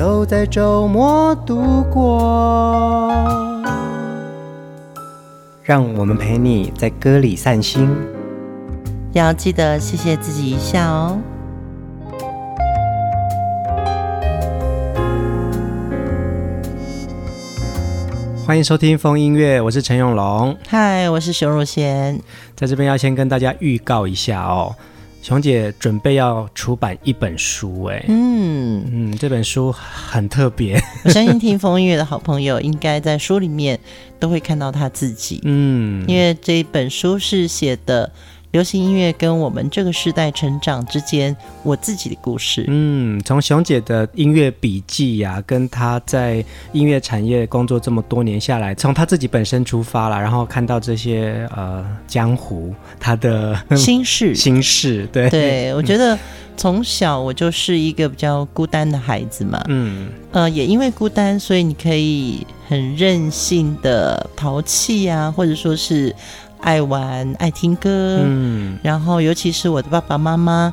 都在周末度过，让我们陪你在歌里散心，要记得谢谢自己一下哦。欢迎收听风音乐，我是陈永龙。嗨，我是熊汝贤。在这边要先跟大家预告一下哦。熊姐准备要出版一本书，哎，嗯嗯，这本书很特别。我相信听风音乐的好朋友，应该在书里面都会看到他自己，嗯，因为这本书是写的。流行音乐跟我们这个时代成长之间，我自己的故事。嗯，从熊姐的音乐笔记呀、啊，跟她在音乐产业工作这么多年下来，从她自己本身出发了，然后看到这些呃江湖，她的心事，心事。对，对我觉得从小我就是一个比较孤单的孩子嘛。嗯，呃，也因为孤单，所以你可以很任性的淘气啊，或者说是。爱玩、爱听歌，嗯，然后尤其是我的爸爸妈妈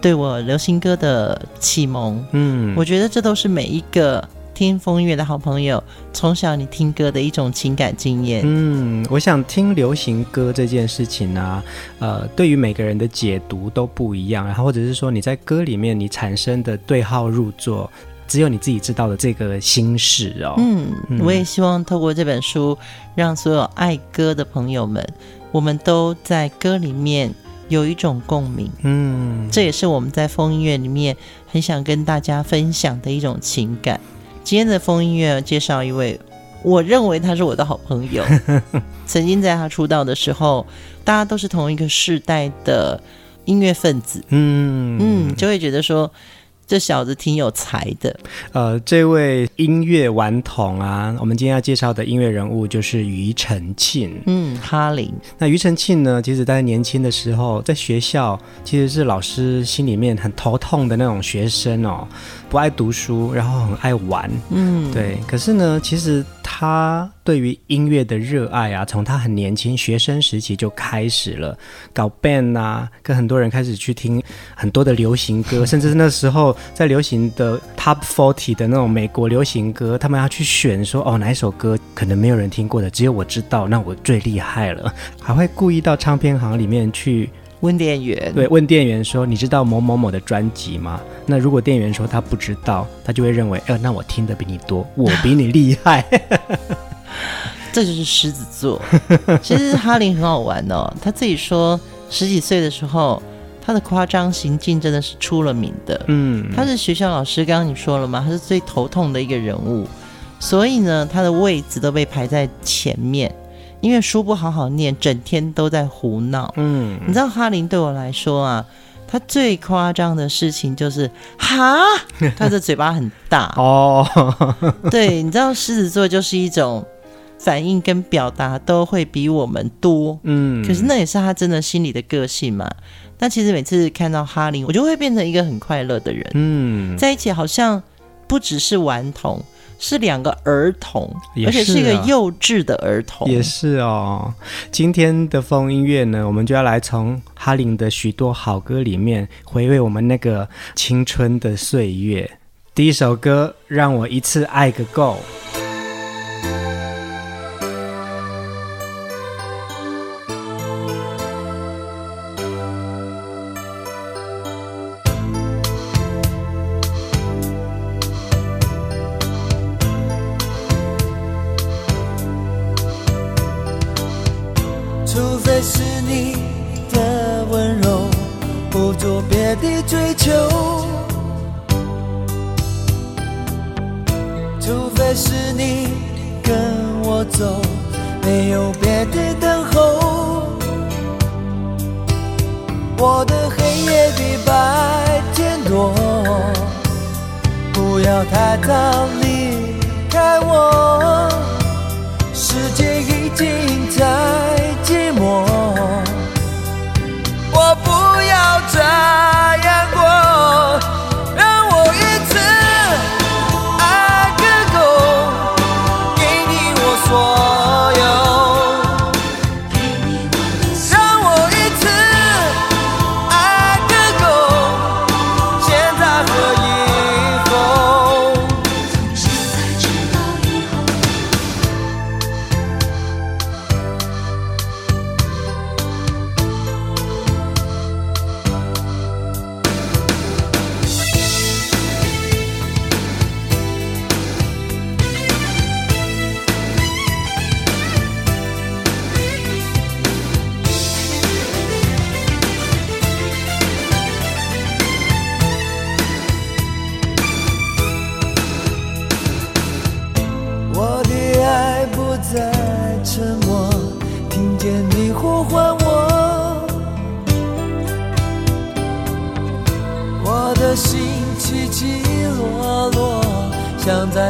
对我流行歌的启蒙，嗯，我觉得这都是每一个听疯音乐的好朋友从小你听歌的一种情感经验。嗯，我想听流行歌这件事情呢、啊，呃，对于每个人的解读都不一样，然后或者是说你在歌里面你产生的对号入座。只有你自己知道的这个心事哦。嗯，我也希望透过这本书，让所有爱歌的朋友们，我们都在歌里面有一种共鸣。嗯，这也是我们在风音乐里面很想跟大家分享的一种情感。今天的风音乐介绍一位，我认为他是我的好朋友。曾经在他出道的时候，大家都是同一个世代的音乐分子。嗯嗯，就会觉得说。这小子挺有才的，呃，这位音乐顽童啊，我们今天要介绍的音乐人物就是庾澄庆，嗯，哈林。那庾澄庆呢，其实在年轻的时候，在学校其实是老师心里面很头痛的那种学生哦，不爱读书，然后很爱玩，嗯，对。可是呢，其实他对于音乐的热爱啊，从他很年轻学生时期就开始了，搞 band 啊，跟很多人开始去听很多的流行歌，甚至是那时候。在流行的 Top Forty 的那种美国流行歌，他们要去选说哦，哪一首歌可能没有人听过的，只有我知道，那我最厉害了。还会故意到唱片行里面去问店员，对，问店员说，你知道某某某的专辑吗？那如果店员说他不知道，他就会认为，呃，那我听的比你多，我比你厉害。这就是狮子座。其实哈林很好玩哦，他自己说十几岁的时候。他的夸张行径真的是出了名的。嗯，他是学校老师，刚刚你说了吗？他是最头痛的一个人物，所以呢，他的位置都被排在前面，因为书不好好念，整天都在胡闹。嗯，你知道哈林对我来说啊，他最夸张的事情就是哈，他的嘴巴很大哦。对，你知道狮子座就是一种反应跟表达都会比我们多。嗯，可是那也是他真的心里的个性嘛。那其实每次看到哈林，我就会变成一个很快乐的人。嗯，在一起好像不只是顽童，是两个儿童，而且是一个幼稚的儿童。也是哦。今天的风音乐呢，我们就要来从哈林的许多好歌里面回味我们那个青春的岁月。第一首歌，让我一次爱个够。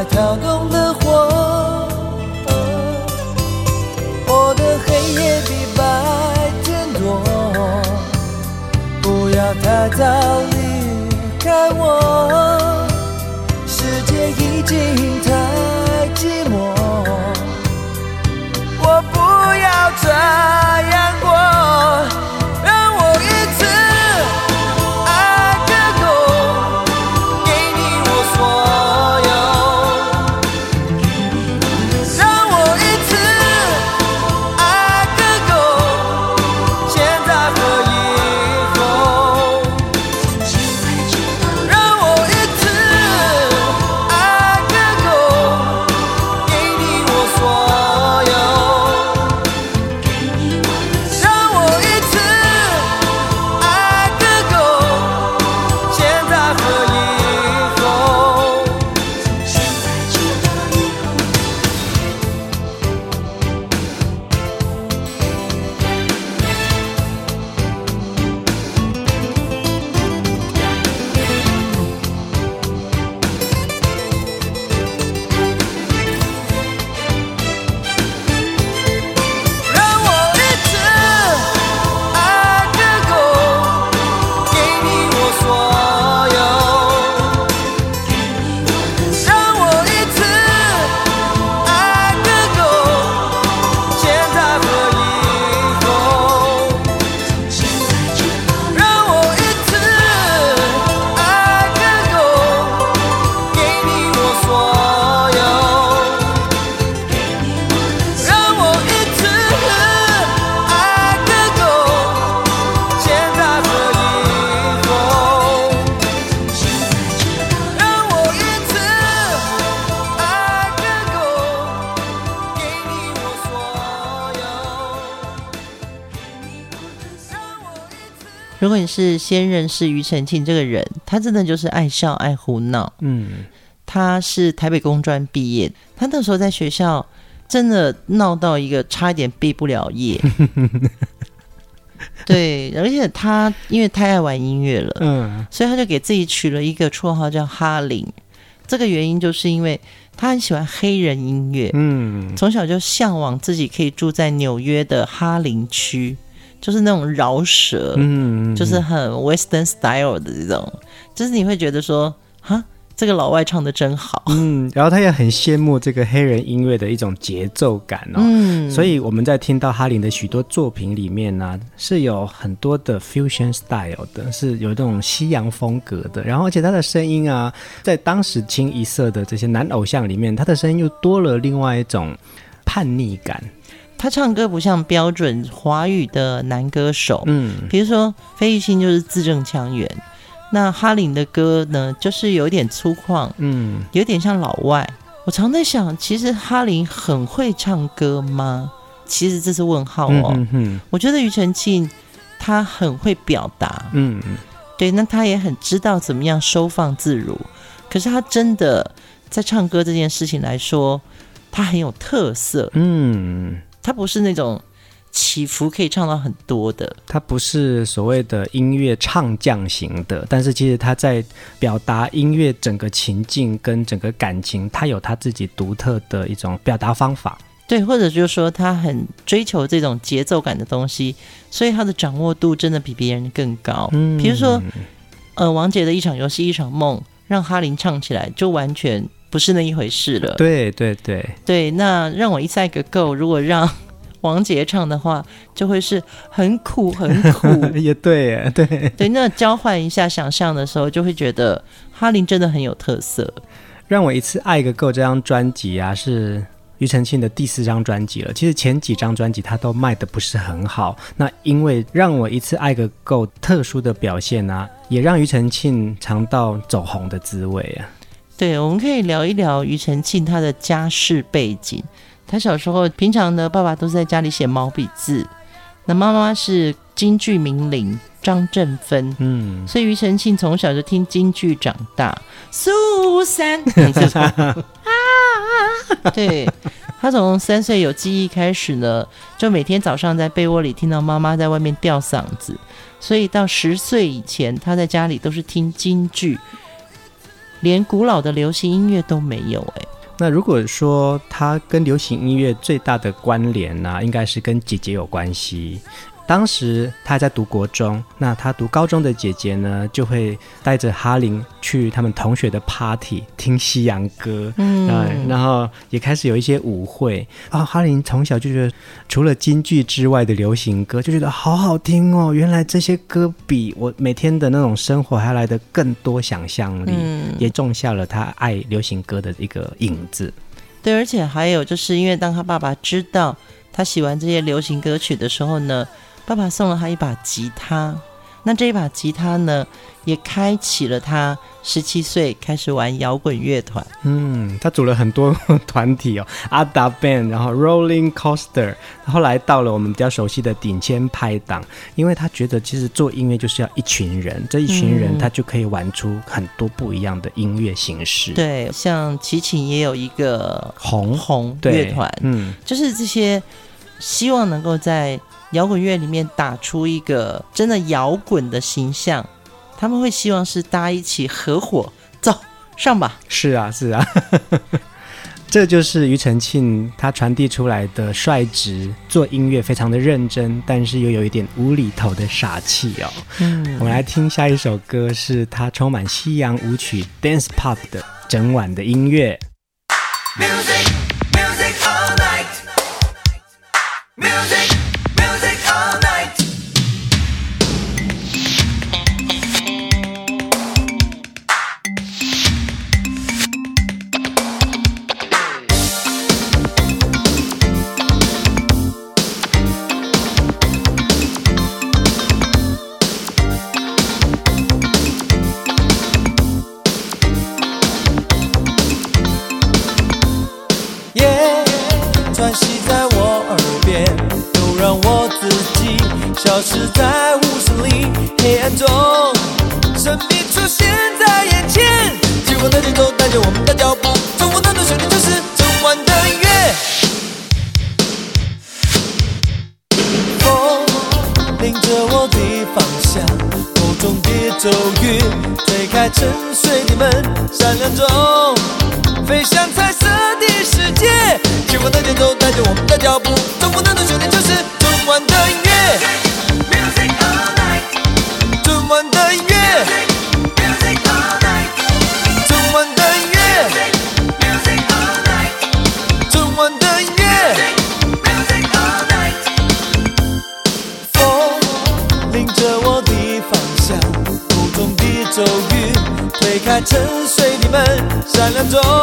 跳个是先认识庾澄庆这个人，他真的就是爱笑爱胡闹。嗯，他是台北工专毕业，他那时候在学校真的闹到一个差一点毕不了业。对，而且他因为太爱玩音乐了，嗯，所以他就给自己取了一个绰号叫哈林。这个原因就是因为他很喜欢黑人音乐，嗯，从小就向往自己可以住在纽约的哈林区。就是那种饶舌，嗯，就是很 Western style 的这种，就是你会觉得说，哈，这个老外唱的真好，嗯，然后他也很羡慕这个黑人音乐的一种节奏感哦，嗯，所以我们在听到哈林的许多作品里面呢、啊，是有很多的 fusion style 的，是有这种西洋风格的，然后而且他的声音啊，在当时清一色的这些男偶像里面，他的声音又多了另外一种叛逆感。他唱歌不像标准华语的男歌手，嗯，比如说费玉清就是字正腔圆，那哈林的歌呢，就是有点粗犷，嗯，有点像老外。我常在想，其实哈林很会唱歌吗？其实这是问号哦。我觉得庾澄庆他很会表达，嗯嗯，对，那他也很知道怎么样收放自如。可是他真的在唱歌这件事情来说，他很有特色，嗯。他不是那种起伏可以唱到很多的，他不是所谓的音乐唱将型的，但是其实他在表达音乐整个情境跟整个感情，他有他自己独特的一种表达方法。对，或者就是说他很追求这种节奏感的东西，所以他的掌握度真的比别人更高。嗯，比如说，呃，王杰的一场游戏一场梦，让哈林唱起来就完全。不是那一回事了。对对对对，那让我一次爱个够。如果让王杰唱的话，就会是很苦很苦。也对，对对。那交换一下想象的时候，就会觉得哈林真的很有特色。让我一次爱个够这张专辑啊，是庾澄庆的第四张专辑了。其实前几张专辑他都卖的不是很好。那因为让我一次爱个够特殊的表现啊，也让庾澄庆尝到走红的滋味啊。对，我们可以聊一聊庾澄庆他的家世背景。他小时候平常呢，爸爸都是在家里写毛笔字，那妈妈是京剧名伶张振芬，嗯，所以庾澄庆从小就听京剧长大。苏三，啊，对，他从三岁有记忆开始呢，就每天早上在被窝里听到妈妈在外面吊嗓子，所以到十岁以前，他在家里都是听京剧，连古老的流行音乐都没有。哎，那如果说它跟流行音乐最大的关联呢、应该是跟姐姐有关系。当时他还在读国中，那他读高中的姐姐呢，就会带着哈林去他们同学的 party 听西洋歌，嗯，然后也开始有一些舞会啊。哈林从小就觉得，除了京剧之外的流行歌，就觉得好好听哦。原来这些歌比我每天的那种生活还来的更多想象力，嗯，也种下了他爱流行歌的一个影子。对，而且还有就是因为当他爸爸知道他喜欢这些流行歌曲的时候呢。爸爸送了他一把吉他，那这一把吉他呢，也开启了他十七岁开始玩摇滚乐团。嗯，他组了很多团体哦，阿达 band，然后 Rolling Coaster，后来到了我们比较熟悉的顶尖拍档。因为他觉得其实做音乐就是要一群人，这一群人他就可以玩出很多不一样的音乐形式。嗯、对，像齐秦也有一个红红乐团，嗯，就是这些希望能够在。摇滚乐里面打出一个真的摇滚的形象，他们会希望是大家一起合伙走上吧。是啊，是啊，这就是庾澄庆他传递出来的率直，做音乐非常的认真，但是又有一点无厘头的傻气哦。嗯，我们来听下一首歌，是他充满西洋舞曲 dance pop 的整晚的音乐。Music, music all night. Music. 消失在闪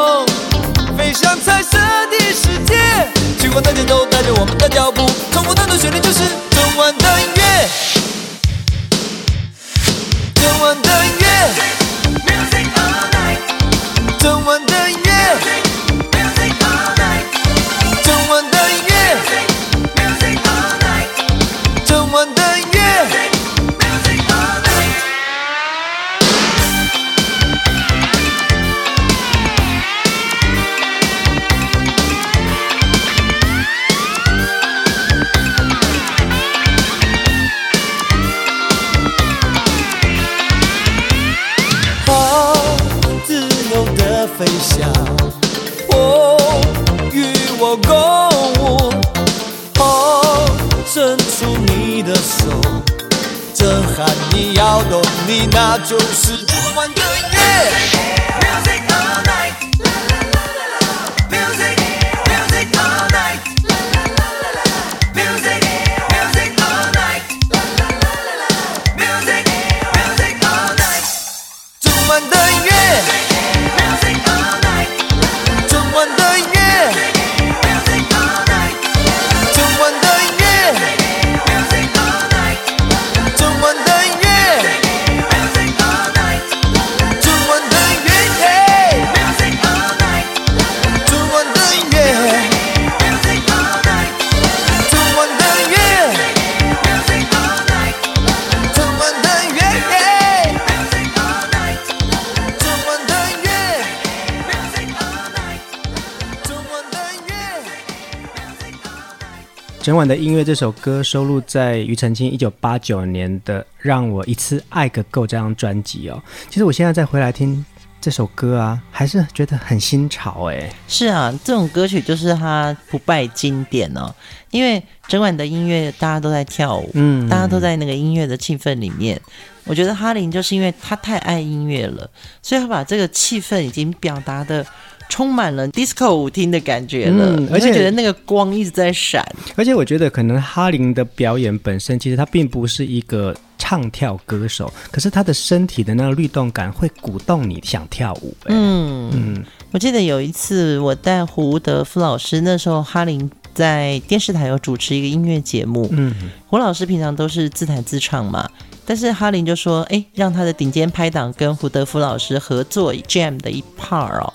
整晚的音乐这首歌收录在庾澄庆一九八九年的《让我一次爱个够》这张专辑哦。其实我现在再回来听这首歌啊，还是觉得很新潮哎。是啊，这种歌曲就是它不败经典哦。因为整晚的音乐大家都在跳舞，嗯，大家都在那个音乐的气氛里面。我觉得哈林就是因为他太爱音乐了，所以他把这个气氛已经表达的。充满了 disco 舞厅的感觉了，嗯、而且觉得那个光一直在闪。而且我觉得可能哈林的表演本身，其实他并不是一个唱跳歌手，可是他的身体的那个律动感会鼓动你想跳舞。嗯嗯，我记得有一次我带胡德夫老师，那时候哈林在电视台有主持一个音乐节目。嗯，胡老师平常都是自弹自唱嘛，但是哈林就说：“哎，让他的顶尖拍档跟胡德夫老师合作 jam 的一 part 哦。”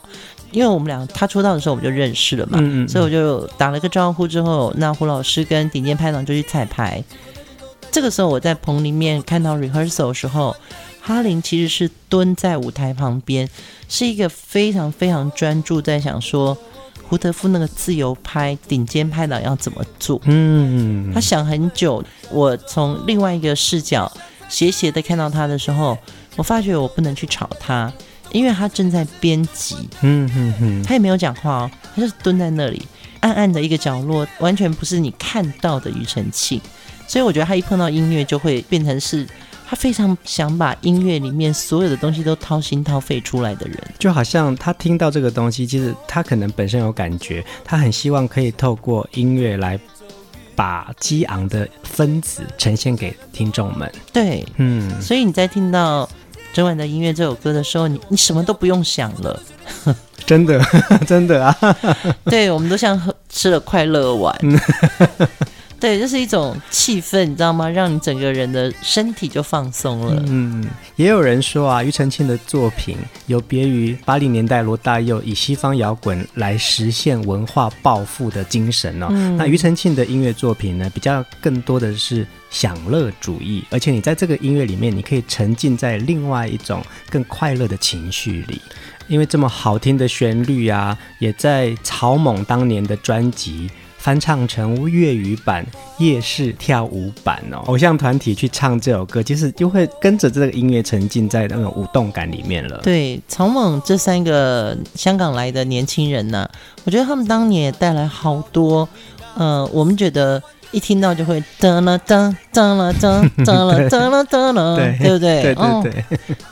因为我们俩他出道的时候我们就认识了嘛，嗯嗯，所以我就打了个招呼之后，那胡老师跟顶尖拍档就去彩排。这个时候我在棚里面看到 rehearsal 的时候，哈林其实是蹲在舞台旁边，是一个非常非常专注在想说胡德夫那个自由拍顶尖拍档要怎么做。嗯，他想很久。我从另外一个视角斜斜的看到他的时候，我发觉我不能去吵他。因为他正在编辑，嗯哼哼，他也没有讲话哦，他就是蹲在那里，暗暗的一个角落，完全不是你看到的庾澄庆。所以我觉得他一碰到音乐，就会变成是他非常想把音乐里面所有的东西都掏心掏肺出来的人。就好像他听到这个东西，其实他可能本身有感觉，他很希望可以透过音乐来把激昂的分子呈现给听众们。对，嗯，所以你在听到。整晚的音乐这首歌的时候，你你什么都不用想了，真的 真的啊！对，我们都像喝吃了快乐丸，对，这是一种气氛，你知道吗？让你整个人的身体就放松了。嗯，也有人说啊，庾澄庆的作品有别于八零年代罗大佑以西方摇滚来实现文化抱负的精神哦。嗯、那庾澄庆的音乐作品呢，比较更多的是。享乐主义，而且你在这个音乐里面，你可以沉浸在另外一种更快乐的情绪里，因为这么好听的旋律啊，也在草蜢当年的专辑翻唱成粤语版、夜市跳舞版哦，偶像团体去唱这首歌，其实就会跟着这个音乐沉浸在那种舞动感里面了。对，草蜢这三个香港来的年轻人呢、我觉得他们当年也带来好多，呃，我们觉得。一听到就会噔了噔噔了噔 噔了噔了噔了，对不对？对对对，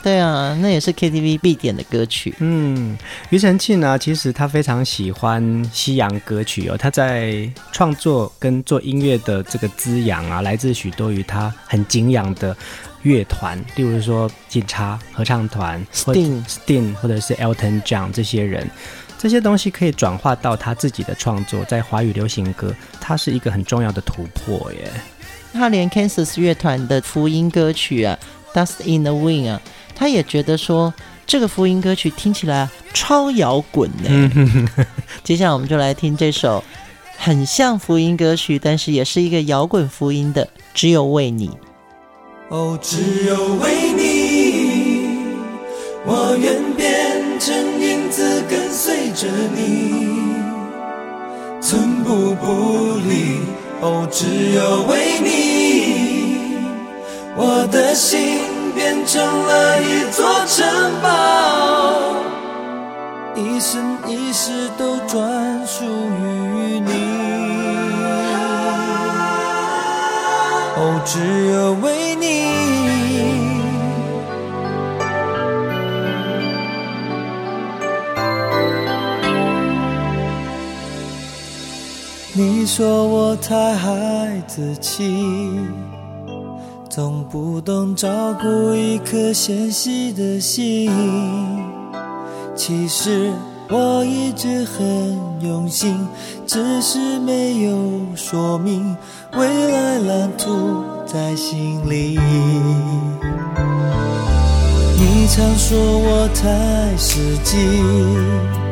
对啊，那也是 KTV 必点的歌曲。嗯，庾澄庆呢，其实他非常喜欢西洋歌曲哦。他在创作跟做音乐的这个滋养啊，来自许多于他很敬仰的乐团，例如说警察合唱团、Sting、Sting 或者是 Elton John 这些人。这些东西可以转化到他自己的创作，在华语流行歌，它是一个很重要的突破耶。他连 Kansas 乐团的福音歌曲啊，《Dust in the Wind》啊，他也觉得说这个福音歌曲听起来超摇滚呢。接下来我们就来听这首很像福音歌曲，但是也是一个摇滚福音的《只有为你》。哦，只有为你，我愿着你，寸步不离。哦，只有为你，我的心变成了一座城堡，一生一世都专属于你。哦，只有为说我太孩子气，总不懂照顾一颗纤细的心。其实我一直很用心，只是没有说明未来蓝图在心里。你常说我太实际。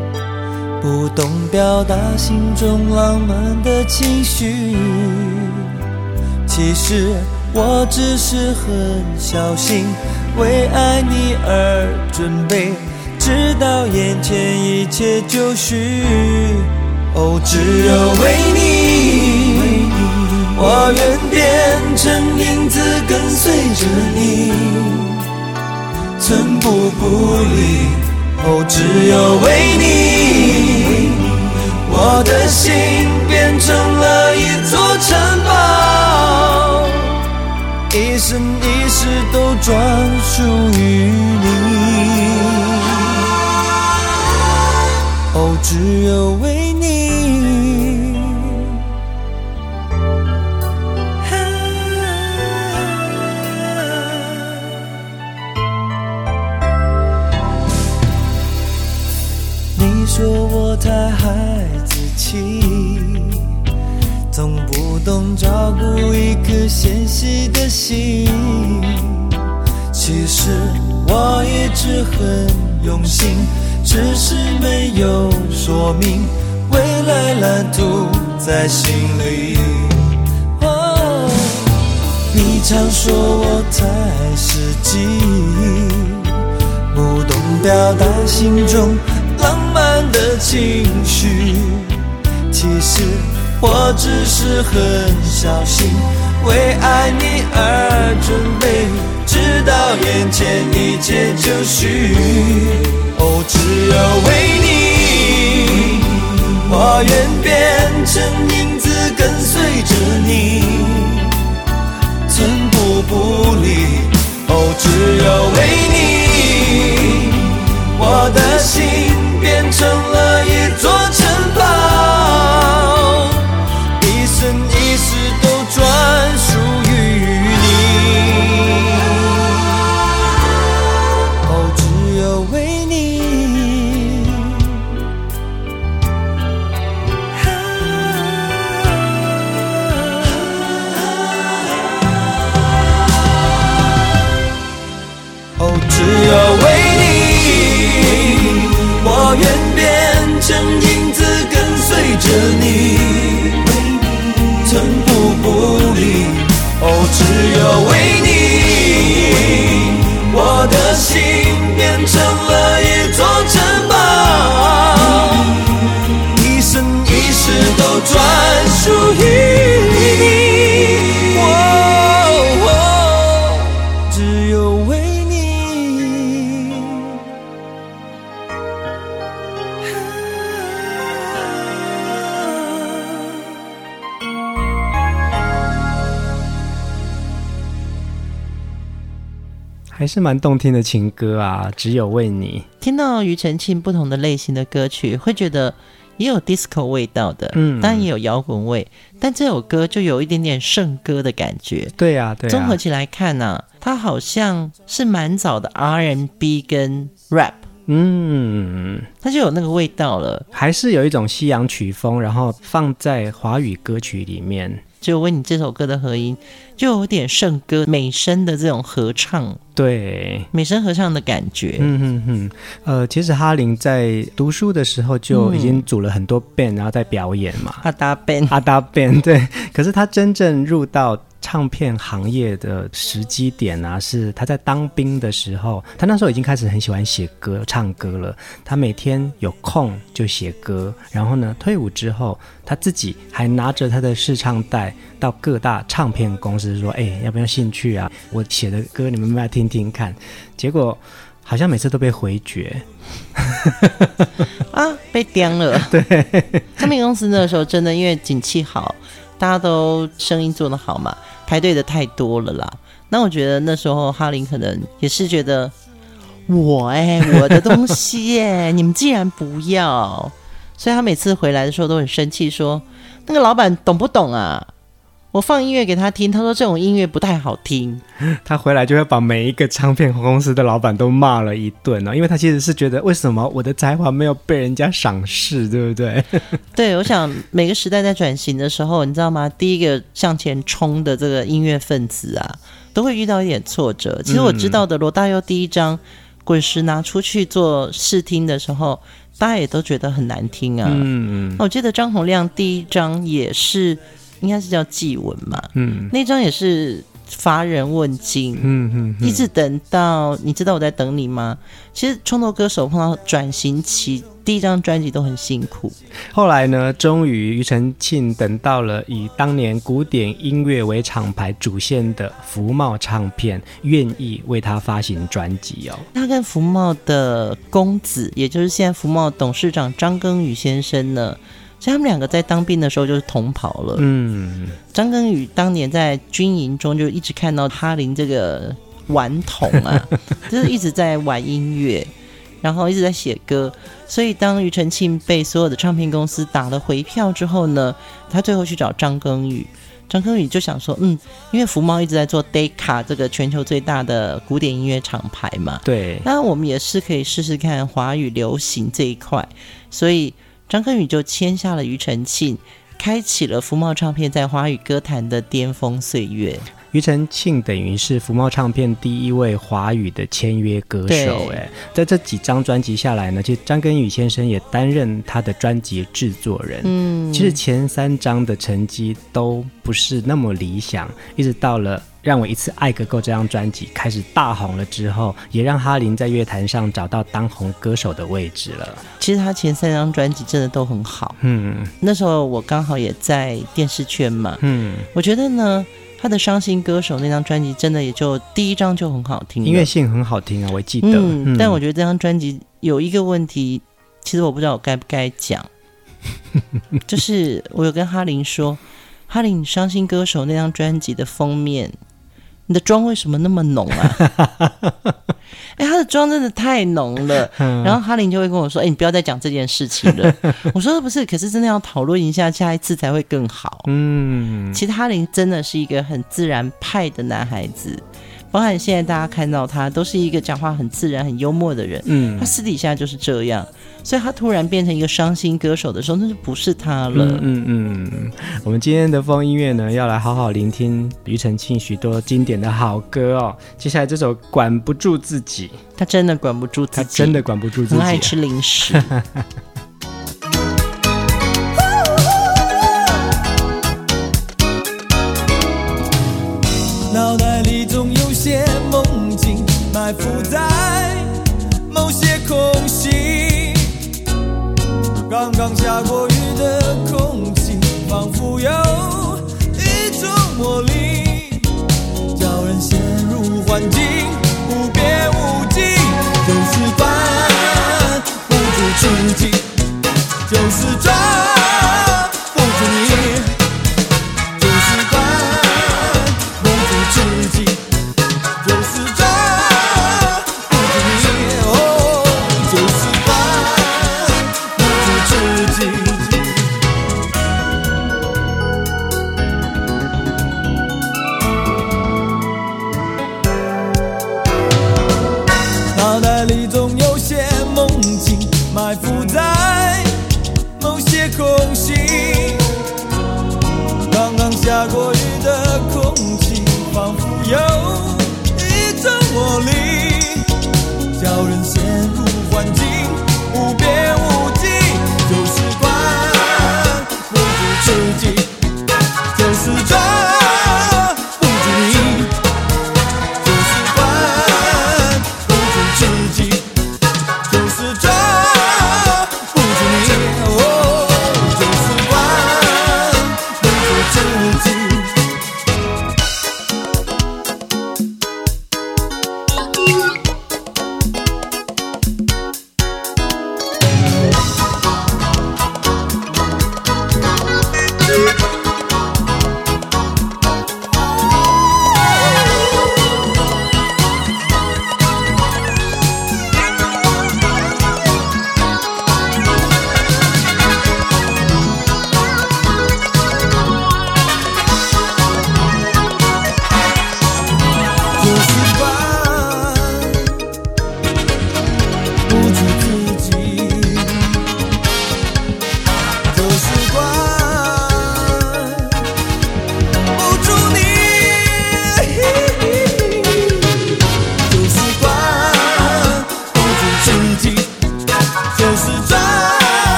不懂表达心中浪漫的情绪，其实我只是很小心，为爱你而准备，直到眼前一切就绪。哦，只有为你。我愿变成影子跟随着你，寸步不离，哦，只有为你，我的心变成了一座城堡，一生一世都专属于你，哦，只有为照顾一颗纤细的心。其实我一直很用心，只是没有说明未来蓝图在心里。哦，你常说我太实际，不懂表达心中。浪漫的情绪，其实我只是很小心，为爱你而准备，直到眼前一切就绪。哦，只有为你，我愿变成影子跟随着你，寸步不离。哦，只有为你，我的心。变成了一座城只有为你，是蛮动听的情歌啊！只有为你听到庾澄庆不同的类型的歌曲，会觉得也有 disco 味道的，嗯，当然也有摇滚味，但这首歌就有一点点圣歌的感觉。对呀、啊，对、啊。综合起来看呢、啊，它好像是蛮早的 R&B 跟 rap，嗯，它就有那个味道了，还是有一种西洋曲风，然后放在华语歌曲里面。就为你这首歌的合音，就有点圣歌美声的这种合唱，对，美声合唱的感觉。嗯嗯嗯，呃，其实哈林在读书的时候就已经组了很多 band，、嗯、然后在表演嘛。阿达 band，阿达 band，对。可是他真正入到唱片行业的时机点啊，是他在当兵的时候，他那时候已经开始很喜欢写歌、唱歌了。他每天有空就写歌，然后呢，退伍之后，他自己还拿着他的试唱带到各大唱片公司说：“哎，要不要兴趣啊？我写的歌你们要不要听听看？”结果好像每次都被回绝，啊，被颠了。对，唱片公司那个时候真的因为景气好，大家都生意做得好嘛。排队的太多了啦，那我觉得那时候哈林可能也是觉得我哎、欸，我的东西哎、欸，你们竟然不要，所以他每次回来的时候都很生气，说那个老板懂不懂啊？我放音乐给他听，他说这种音乐不太好听。他回来就会把每一个唱片公司的老板都骂了一顿呢，因为他其实是觉得为什么我的才华没有被人家赏识，对不对？对，我想每个时代在转型的时候，你知道吗？第一个向前冲的这个音乐分子啊，都会遇到一点挫折。其实我知道的，罗大佑第一张《滚石》拿出去做试听的时候，大家也都觉得很难听啊。嗯嗯。我记得张洪亮第一张也是。应该是叫祭文嘛，嗯，那张也是乏人问津，嗯嗯，一直等到你知道我在等你吗？其实创作歌手碰到转型期第一张专辑都很辛苦。后来呢，终于庾澄庆等到了以当年古典音乐为厂牌主线的福茂唱片，愿意为他发行专辑哦。他跟福茂的公子，也就是现在福茂董事长张耕宇先生呢，其实他们两个在当兵的时候就是同袍了。嗯，张根宇当年在军营中就一直看到哈林这个顽童啊，就是一直在玩音乐。然后一直在写歌，所以当庾澄庆被所有的唱片公司打了回票之后呢，他最后去找张根宇，张根宇就想说，嗯，因为福茂一直在做 Decca 这个全球最大的古典音乐厂牌嘛，对，那我们也是可以试试看华语流行这一块，所以张根宇就签下了庾澄庆，开启了福茂唱片在华语歌坛的巅峰岁月。庾澄庆等于是福茂唱片第一位华语的签约歌手，哎，在这几张专辑下来呢，其实张根宇先生也担任他的专辑制作人。嗯，其实前三张的成绩都不是那么理想，一直到了《让我一次爱个够》这张专辑开始大红了之后，也让哈林在乐坛上找到当红歌手的位置了。其实他前三张专辑真的都很好。嗯，那时候我刚好也在电视圈嘛。嗯，我觉得呢。他的《伤心歌手》那张专辑真的也就第一张就很好听，音乐性很好听啊，我记得。嗯，嗯，但我觉得这张专辑有一个问题，其实我不知道我该不该讲，就是我有跟哈林说，哈林，《伤心歌手》那张专辑的封面，你的妆为什么那么浓啊？哎、欸，他的妆真的太浓了，然后哈林就会跟我说：“哎、欸，你不要再讲这件事情了。”我说：“不是，可是真的要讨论一下，下一次才会更好。”嗯，其实哈林真的是一个很自然派的男孩子。包含现在大家看到他，都是一个讲话很自然、很幽默的人。嗯，他私底下就是这样，所以他突然变成一个伤心歌手的时候，那就不是他了。嗯嗯，嗯。我们今天的风音乐呢，要来好好聆听庾澄庆许多经典的好歌哦。接下来这首《管不住自己》，他真的管不住自己，他真的管不住自己，很爱吃零食。脑袋里总有些梦境埋伏在刚刚下过雨的空气，仿佛有一种魔力，叫人陷入幻境，无边无际，就是管不住自己，就是抓。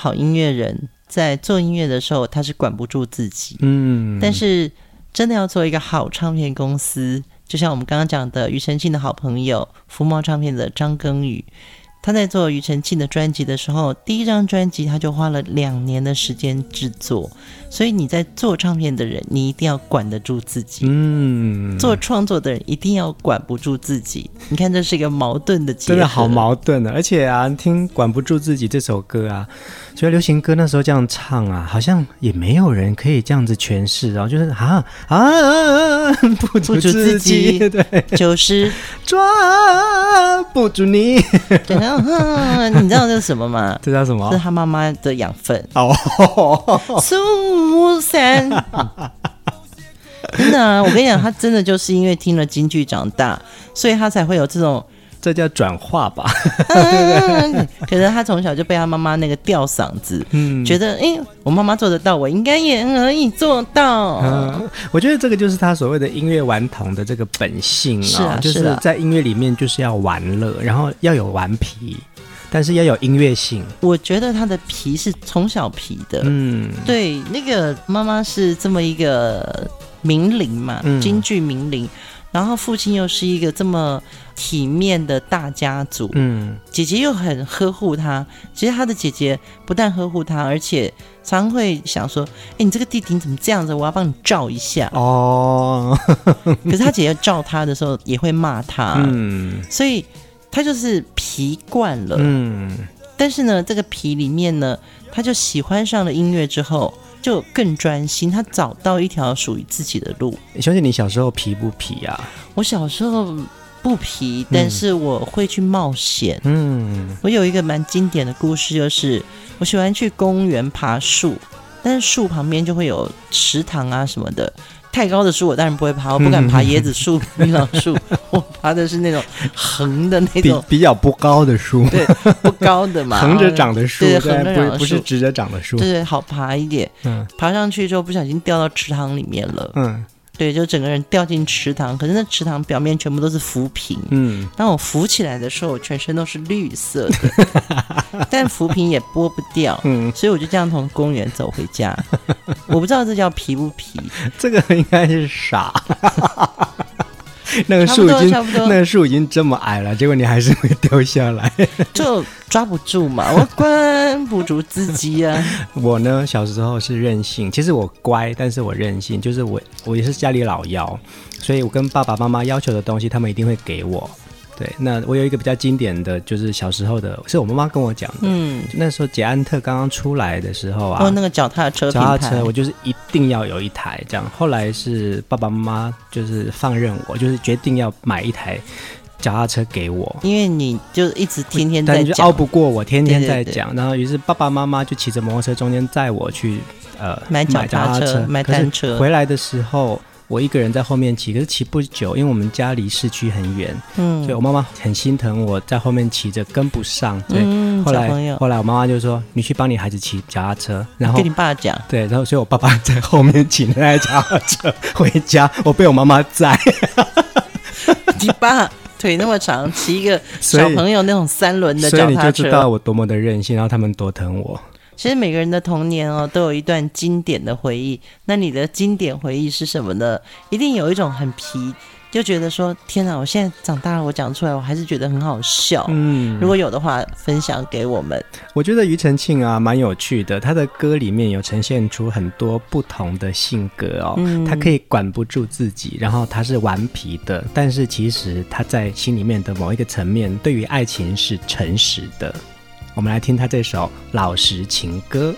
好音乐人，在做音乐的时候，他是管不住自己。嗯，但是真的要做一个好唱片公司，就像我们刚刚讲的，庾澄庆的好朋友福茂唱片的张耕宇。他在做庾澄庆的专辑的时候，第一张专辑他就花了两年的时间制作。所以你在做唱片的人，你一定要管得住自己。嗯，做创作的人一定要管不住自己。你看，这是一个矛盾的结合，真的好矛盾的。而且啊，听《管不住自己》这首歌啊，所以流行歌那时候这样唱啊，好像也没有人可以这样子诠释。然后就是啊啊，不住自己，不住自己对，就是抓不住你。对，然后、嗯、你知道这是什么吗？这叫什么？这是他妈妈的养分哦。苏三，真的啊！我跟你讲，他真的就是因为听了京剧长大，所以他才会有这种，这叫转化吧？嗯、可是他从小就被他妈妈那个吊嗓子，嗯，觉得哎，我妈妈做得到，我应该也可以做到。嗯，我觉得这个就是他所谓的音乐顽童的这个本性啊，就是在音乐里面就是要玩乐，然后要有顽皮。但是要有音乐性，我觉得他的皮是从小皮的，嗯，对，那个妈妈是这么一个名伶嘛，嗯、京剧名伶，然后父亲又是一个这么体面的大家族，嗯，姐姐又很呵护他，其实他的姐姐不但呵护他，而且常会想说，哎，你这个弟弟怎么这样子？我要帮你照一下。哦。可是他姐姐照他的时候也会骂他，嗯，所以。他就是皮惯了，嗯，但是呢，这个皮里面呢，他就喜欢上了音乐之后，就更专心。他找到一条属于自己的路。小姐，你小时候皮不皮啊？我小时候不皮，但是我会去冒险。嗯，我有一个蛮经典的故事，就是我喜欢去公园爬树，但是树旁边就会有池塘啊什么的。太高的树我当然不会爬，我不敢爬椰子树、槟榔树，我爬的是那种横的那种比，比较不高的树，对，不高的嘛，横着长的树，对，横着长的树，不是直着长的树，对对，好爬一点。嗯，爬上去之后不小心掉到池塘里面了。嗯。对，就整个人掉进池塘，可是那池塘表面全部都是浮萍。嗯，当我浮起来的时候，我全身都是绿色的，但浮萍也剥不掉。嗯，所以我就这样从公园走回家。我不知道这叫皮不皮，这个应该是傻。那个树已经，那个树已经这么矮了，结果你还是会 掉下来，就抓不住嘛，我管不住自己啊。我呢，小时候是任性，其实我乖，但是我任性，就是我我也是家里老幺，所以我跟爸爸妈妈要求的东西，他们一定会给我。对，那我有一个比较经典的就是小时候的，是我妈妈跟我讲的。嗯，那时候捷安特刚刚出来的时候啊，哦，那个脚踏车，脚踏车，我就是一定要有一台这样。后来是爸爸妈妈就是放任我，就是决定要买一台脚踏车给我，因为你就一直天天在讲，但就拗不过我，天天在讲。然后于是爸爸妈妈就骑着摩托车中间载我去呃买脚踏车、买单车。回来的时候。我一个人在后面骑，可是骑不久，因为我们家离市区很远，嗯，所以我妈妈很心疼我在后面骑着跟不上，对，嗯、后来后来我妈妈就说：“你去帮你孩子骑脚踏车。”然后跟你爸讲，对，然后所以我爸爸在后面骑那台脚踏车回家，我被我妈妈载。你爸腿那么长，骑一个小朋友那种三轮的脚踏车，所以你就知道我多么的任性，然后他们多疼我。其实每个人的童年哦，都有一段经典的回忆。那你的经典回忆是什么呢？一定有一种很皮，就觉得说天哪，我现在长大了，我讲出来，我还是觉得很好笑。嗯，如果有的话，分享给我们。我觉得庾澄庆啊，蛮有趣的。他的歌里面有呈现出很多不同的性格哦。嗯，他可以管不住自己，然后他是顽皮的，但是其实他在心里面的某一个层面，对于爱情是诚实的。我们来听他这首《老实情歌》。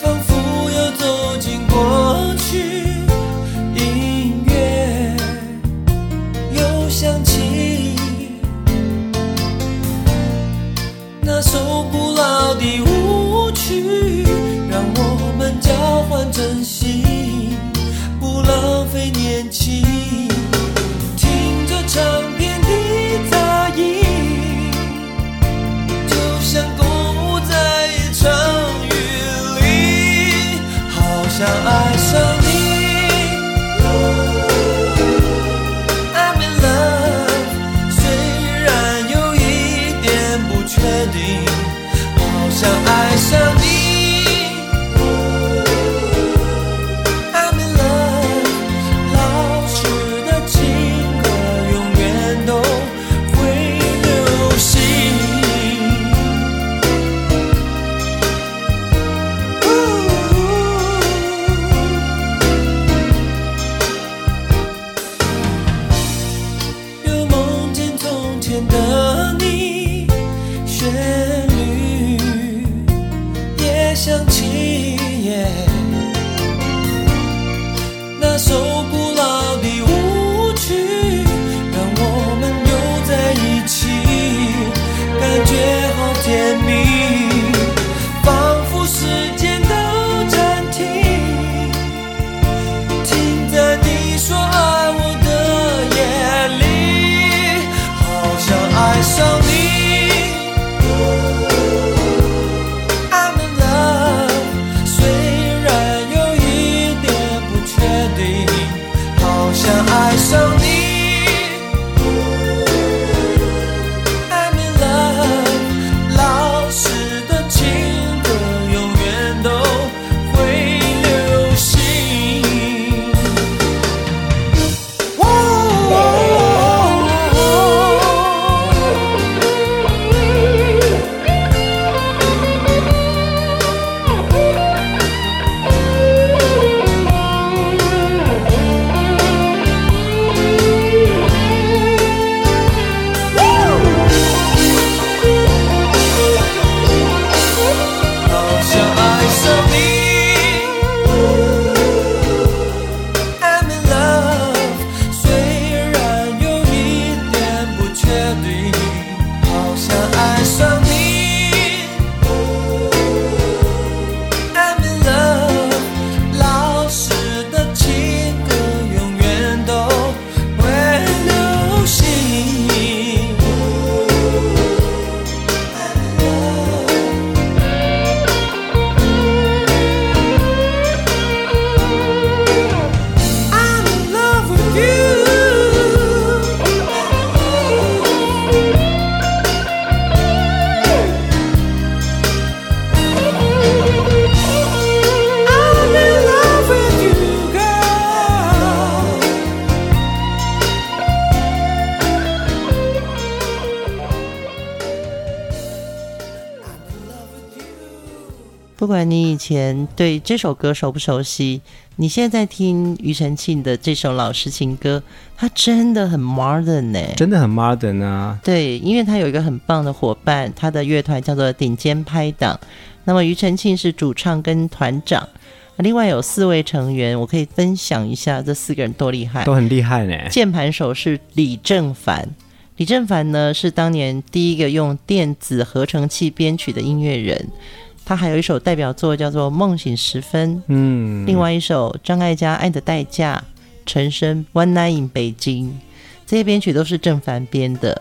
仿佛又走进过去，音乐又响起，那首古老的舞曲，让我们交换真心，不浪费年轻，听着唱。前对这首歌熟不熟悉，你现在在听庾澄庆的这首老式情歌，它真的很 modern 呢，真的很 modern 啊。对，因为他有一个很棒的伙伴，他的乐团叫做顶尖拍档。那么庾澄庆是主唱跟团长，另外有四位成员，我可以分享一下这四个人多厉害，都很厉害呢。键盘手是李正凡，李正凡呢是当年第一个用电子合成器编曲的音乐人。他还有一首代表作叫做《梦醒时分》，嗯，另外一首张艾嘉《爱的代价》，陈升《One Night in 北京》，这些编曲都是正凡编的。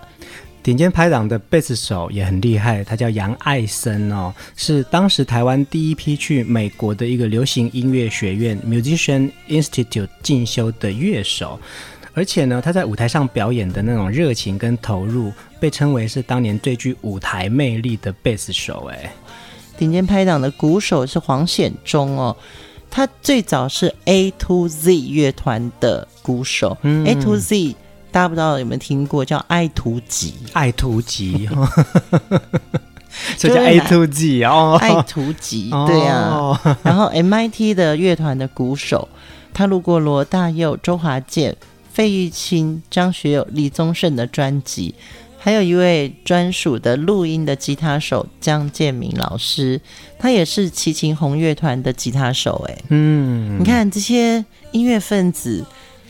顶尖拍档的贝斯手也很厉害，他叫杨爱森哦，是当时台湾第一批去美国的一个流行音乐学院 Musician Institute 进修的乐手，而且呢，他在舞台上表演的那种热情跟投入，被称为是当年最具舞台魅力的贝斯手，哎。顶尖拍档的鼓手是黄显忠哦，他最早是 A to Z 乐团的鼓手。嗯、A to Z 大家不知道有没有听过，叫爱图集。爱图集，这叫 A to Z 哦。爱图集，对呀、啊。然后 MIT 的乐团的鼓手，他录过罗大佑、周华健、费玉清、张学友、李宗盛的专辑。还有一位专属的录音的吉他手江建明老师，他也是齐秦红乐团的吉他手。哎，嗯，你看这些音乐分子，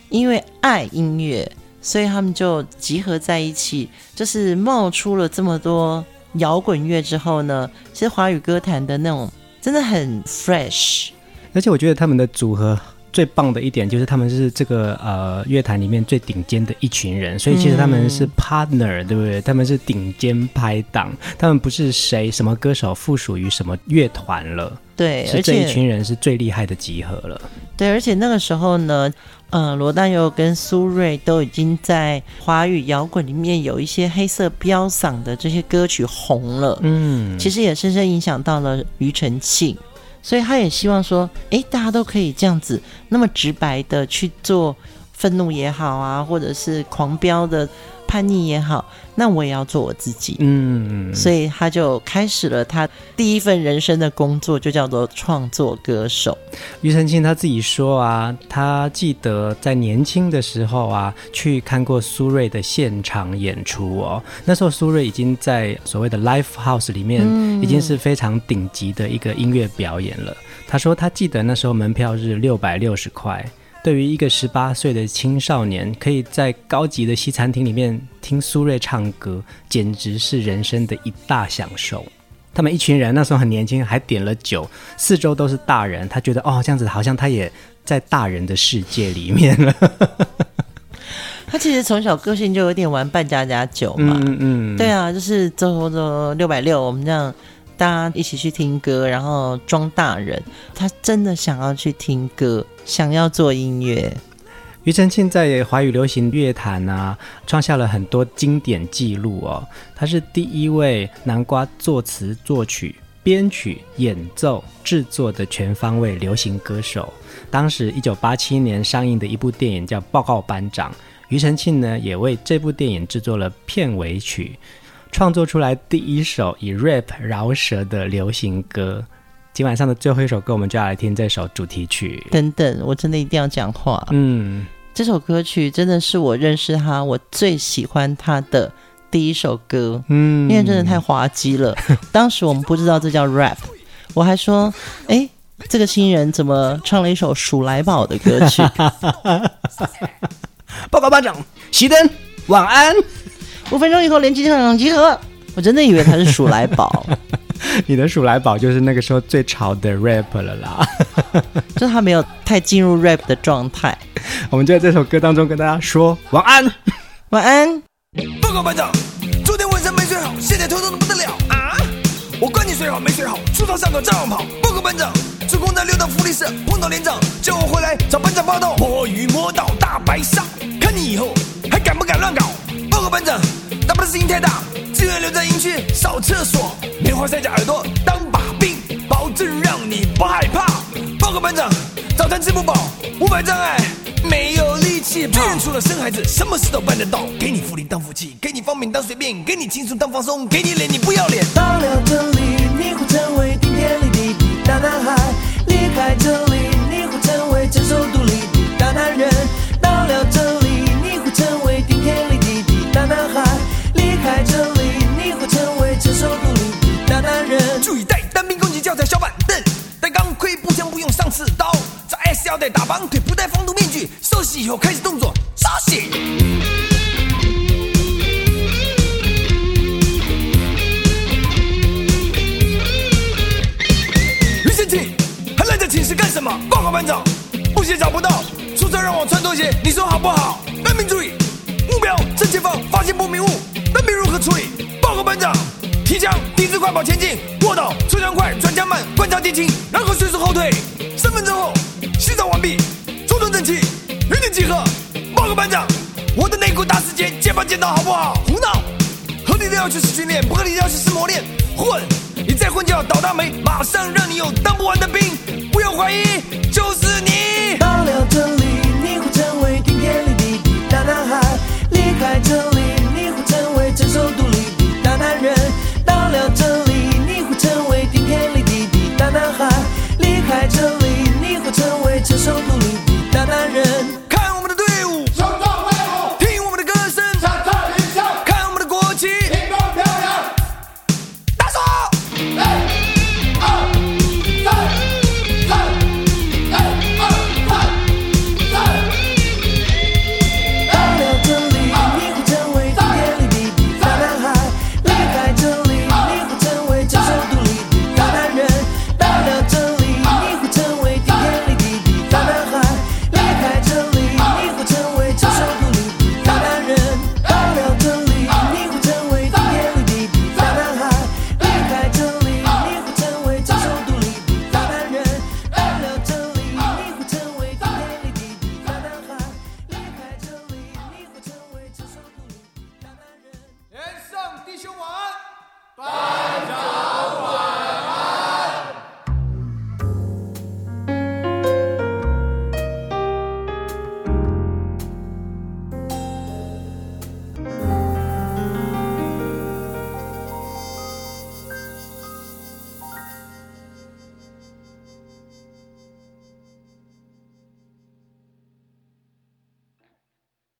因为爱音乐，所以他们就集合在一起，就是冒出了这么多摇滚乐之后呢，其实华语歌坛的那种真的很 fresh，而且我觉得他们的组合。最棒的一点就是他们是这个呃乐坛里面最顶尖的一群人，所以其实他们是 partner，嗯，对不对？他们是顶尖拍档，他们不是谁什么歌手附属于什么乐团了，对，是这一群人是最厉害的集合了。对，而且那个时候呢，呃，罗大佑跟苏芮都已经在华语摇滚里面有一些黑色飙嗓的这些歌曲红了，嗯，其实也深深影响到了庾澄庆。所以他也希望说，诶，大家都可以这样子那么直白的去做愤怒也好啊，或者是狂飙的叛逆也好，那我也要做我自己。嗯，所以他就开始了他第一份人生的工作，就叫做创作歌手。庾澄庆他自己说啊，他记得在年轻的时候啊，去看过苏芮的现场演出哦。那时候苏芮已经在所谓的 Live House 里面，已经是非常顶级的一个音乐表演了。他说他记得那时候门票是六百六十块。对于一个十八岁的青少年，可以在高级的西餐厅里面听苏芮唱歌，简直是人生的一大享受。他们一群人那时候很年轻，还点了酒，四周都是大人，他觉得哦，这样子好像他也在大人的世界里面了。他其实从小个性就有点玩扮家家酒嘛，嗯嗯，对啊，就是走走六百六，我们这样。大家一起去听歌，然后装大人。他真的想要去听歌，想要做音乐。庾澄庆在华语流行乐坛啊，创下了很多经典记录哦。他是第一位南瓜作词、作曲、编曲、演奏、制作的全方位流行歌手。当时一九八七年上映的一部电影叫《报告班长》，庾澄庆呢也为这部电影制作了片尾曲。创作出来第一首以 rap 饶舌的流行歌，今晚上的最后一首歌，我们就要来听这首主题曲。等等，我真的一定要讲话。嗯，这首歌曲真的是我认识他，我最喜欢他的第一首歌。嗯，因为真的太滑稽了。当时我们不知道这叫 rap，我还说，哎，这个新人怎么唱了一首数来宝的歌曲？报告班长，熄灯，晚安。五分钟以后联机场集合，我真的以为他是鼠来宝。你的鼠来宝就是那个时候最潮的 rap 了啦，就他没有太进入 rap 的状态。我们就在这首歌当中跟大家说晚安，晚安。报告班长，昨天晚上没睡好，现在头痛的不得了啊！我管你睡好没睡好，出操上头照样跑。报告班长，主攻在六档福利社碰到连长，叫我回来找班长报到。摸鱼摸到大白鲨，看你以后还敢不敢乱搞。班长，大不了声音太大，资源留在营区扫厕所，棉花塞着耳朵当把柄，保证让你不害怕。报告班长，早餐吃不饱，五百障碍，没有力气跑。除了生孩子，什么事都办得到。给你福利当福气，给你方便当随便，给你轻松当放松，给你脸你不要脸。到了这里，你会成为腰带，打绑腿，不戴防毒面具。收洗以后开始动作，收洗。李先庆，还赖在寝室干什么？报告班长，布鞋找不到，宿舍让我穿拖鞋，你说好不好？人民注意，目标正前方，发现不明物，人民如何处理？报告班长。提枪，低姿快跑前进，卧倒，出枪快，转枪慢，观察敌情，然后迅速后退。三分钟后，集合报告班长我的内裤大师姐剪把剪刀好不好？胡闹！合理的要去试训练不合理的要去试磨练。混！你再混就要倒大霉马上让你有当不完的兵。不要怀疑就是你。到了这里你会成为顶天立地的大男孩。